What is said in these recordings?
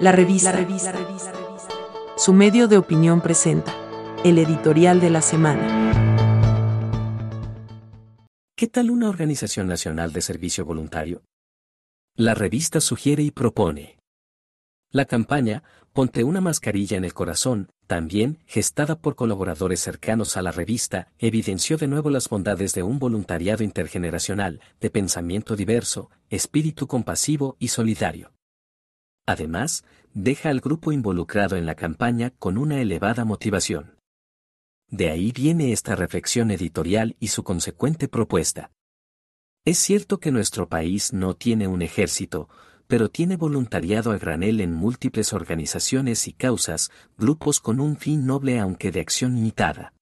La revista. Su medio de opinión presenta el editorial de la semana. ¿Qué tal una organización nacional de servicio voluntario? La revista sugiere y propone. La campaña, Ponte una mascarilla en el corazón, también, gestada por colaboradores cercanos a la revista, evidenció de nuevo las bondades de un voluntariado intergeneracional, de pensamiento diverso, espíritu compasivo y solidario. Además, deja al grupo involucrado en la campaña con una elevada motivación. De ahí viene esta reflexión editorial y su consecuente propuesta. Es cierto que nuestro país no tiene un ejército, pero tiene voluntariado a granel en múltiples organizaciones y causas, grupos con un fin noble aunque de acción limitada.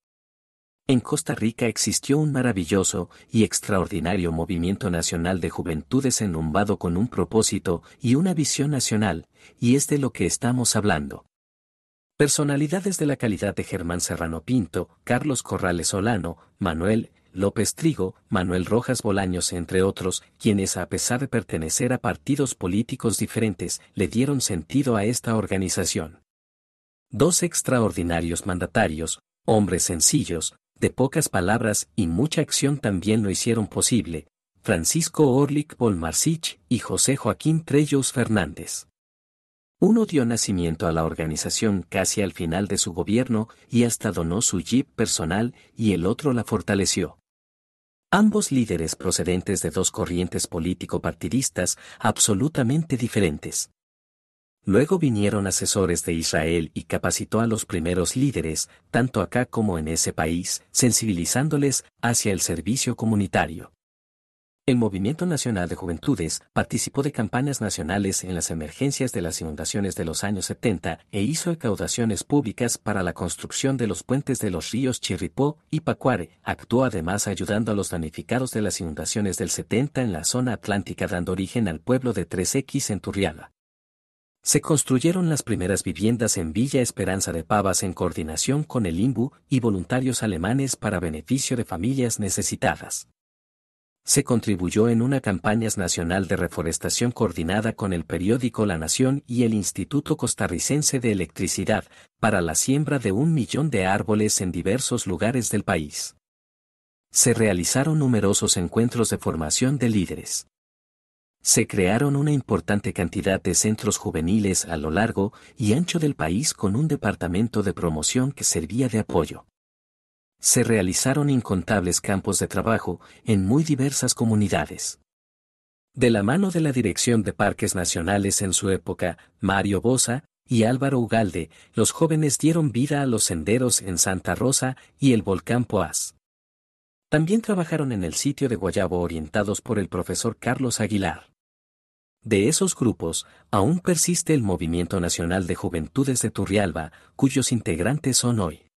En Costa Rica existió un maravilloso y extraordinario movimiento nacional de juventudes enlumbado con un propósito y una visión nacional, y es de lo que estamos hablando. Personalidades de la calidad de Germán Serrano Pinto, Carlos Corrales Solano, Manuel López Trigo, Manuel Rojas Bolaños entre otros, quienes a pesar de pertenecer a partidos políticos diferentes, le dieron sentido a esta organización. Dos extraordinarios mandatarios, hombres sencillos, de pocas palabras y mucha acción también lo hicieron posible, Francisco Orlik Bolmarsich y José Joaquín Trellos Fernández. Uno dio nacimiento a la organización casi al final de su gobierno y hasta donó su jeep personal y el otro la fortaleció. Ambos líderes procedentes de dos corrientes político-partidistas absolutamente diferentes. Luego vinieron asesores de Israel y capacitó a los primeros líderes, tanto acá como en ese país, sensibilizándoles hacia el servicio comunitario. El Movimiento Nacional de Juventudes participó de campañas nacionales en las emergencias de las inundaciones de los años 70 e hizo recaudaciones públicas para la construcción de los puentes de los ríos Chirripó y Pacuare. Actuó además ayudando a los damnificados de las inundaciones del 70 en la zona atlántica dando origen al pueblo de 3X en Turrialba. Se construyeron las primeras viviendas en Villa Esperanza de Pavas en coordinación con el INBU y voluntarios alemanes para beneficio de familias necesitadas se contribuyó en una campaña nacional de reforestación coordinada con el periódico La Nación y el Instituto Costarricense de Electricidad, para la siembra de un millón de árboles en diversos lugares del país. Se realizaron numerosos encuentros de formación de líderes. Se crearon una importante cantidad de centros juveniles a lo largo y ancho del país con un departamento de promoción que servía de apoyo se realizaron incontables campos de trabajo en muy diversas comunidades. De la mano de la Dirección de Parques Nacionales en su época, Mario Bosa y Álvaro Ugalde, los jóvenes dieron vida a los senderos en Santa Rosa y el volcán Poás. También trabajaron en el sitio de Guayabo orientados por el profesor Carlos Aguilar. De esos grupos, aún persiste el Movimiento Nacional de Juventudes de Turrialba, cuyos integrantes son hoy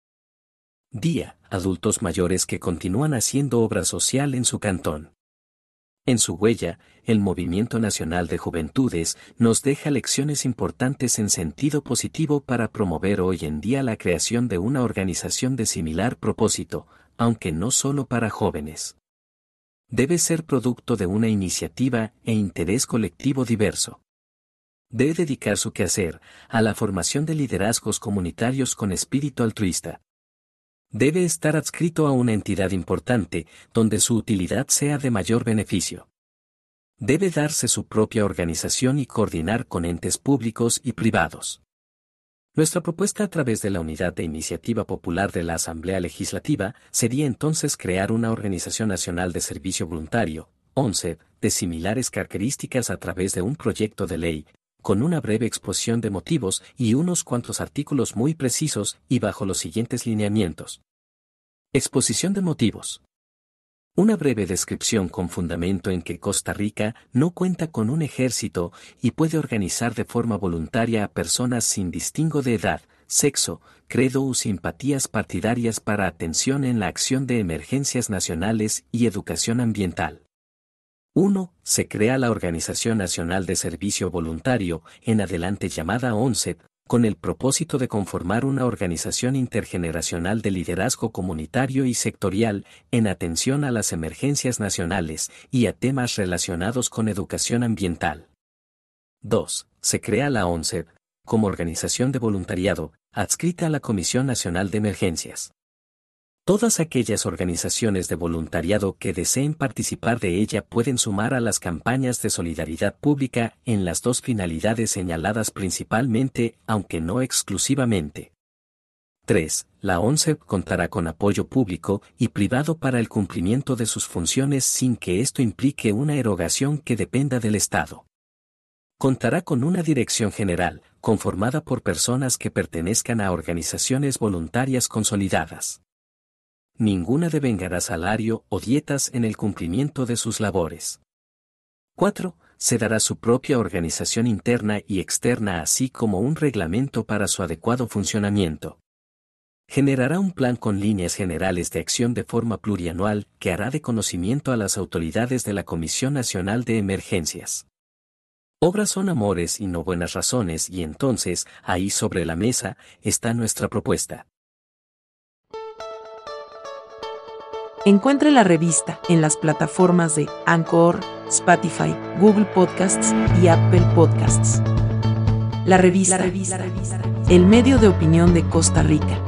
día, adultos mayores que continúan haciendo obra social en su cantón. En su huella, el Movimiento Nacional de Juventudes nos deja lecciones importantes en sentido positivo para promover hoy en día la creación de una organización de similar propósito, aunque no solo para jóvenes. Debe ser producto de una iniciativa e interés colectivo diverso. Debe dedicar su quehacer a la formación de liderazgos comunitarios con espíritu altruista, debe estar adscrito a una entidad importante, donde su utilidad sea de mayor beneficio. Debe darse su propia organización y coordinar con entes públicos y privados. Nuestra propuesta a través de la Unidad de Iniciativa Popular de la Asamblea Legislativa sería entonces crear una Organización Nacional de Servicio Voluntario, ONCE, de similares características a través de un proyecto de ley, con una breve exposición de motivos y unos cuantos artículos muy precisos y bajo los siguientes lineamientos. Exposición de motivos. Una breve descripción con fundamento en que Costa Rica no cuenta con un ejército y puede organizar de forma voluntaria a personas sin distingo de edad, sexo, credo o simpatías partidarias para atención en la acción de emergencias nacionales y educación ambiental. 1. Se crea la Organización Nacional de Servicio Voluntario, en adelante llamada ONCEP, con el propósito de conformar una organización intergeneracional de liderazgo comunitario y sectorial en atención a las emergencias nacionales y a temas relacionados con educación ambiental. 2. Se crea la ONCEP, como organización de voluntariado, adscrita a la Comisión Nacional de Emergencias. Todas aquellas organizaciones de voluntariado que deseen participar de ella pueden sumar a las campañas de solidaridad pública en las dos finalidades señaladas principalmente, aunque no exclusivamente. 3. La ONCE contará con apoyo público y privado para el cumplimiento de sus funciones sin que esto implique una erogación que dependa del Estado. Contará con una dirección general, conformada por personas que pertenezcan a organizaciones voluntarias consolidadas. Ninguna devengará salario o dietas en el cumplimiento de sus labores. 4. Se dará su propia organización interna y externa así como un reglamento para su adecuado funcionamiento generará un plan con líneas generales de acción de forma plurianual que hará de conocimiento a las autoridades de la Comisión Nacional de Emergencias. Obras son amores y no buenas razones y entonces, ahí sobre la mesa, está nuestra propuesta. Encuentre la revista en las plataformas de Anchor, Spotify, Google Podcasts y Apple Podcasts. La revista, la revista, el medio de opinión de Costa Rica.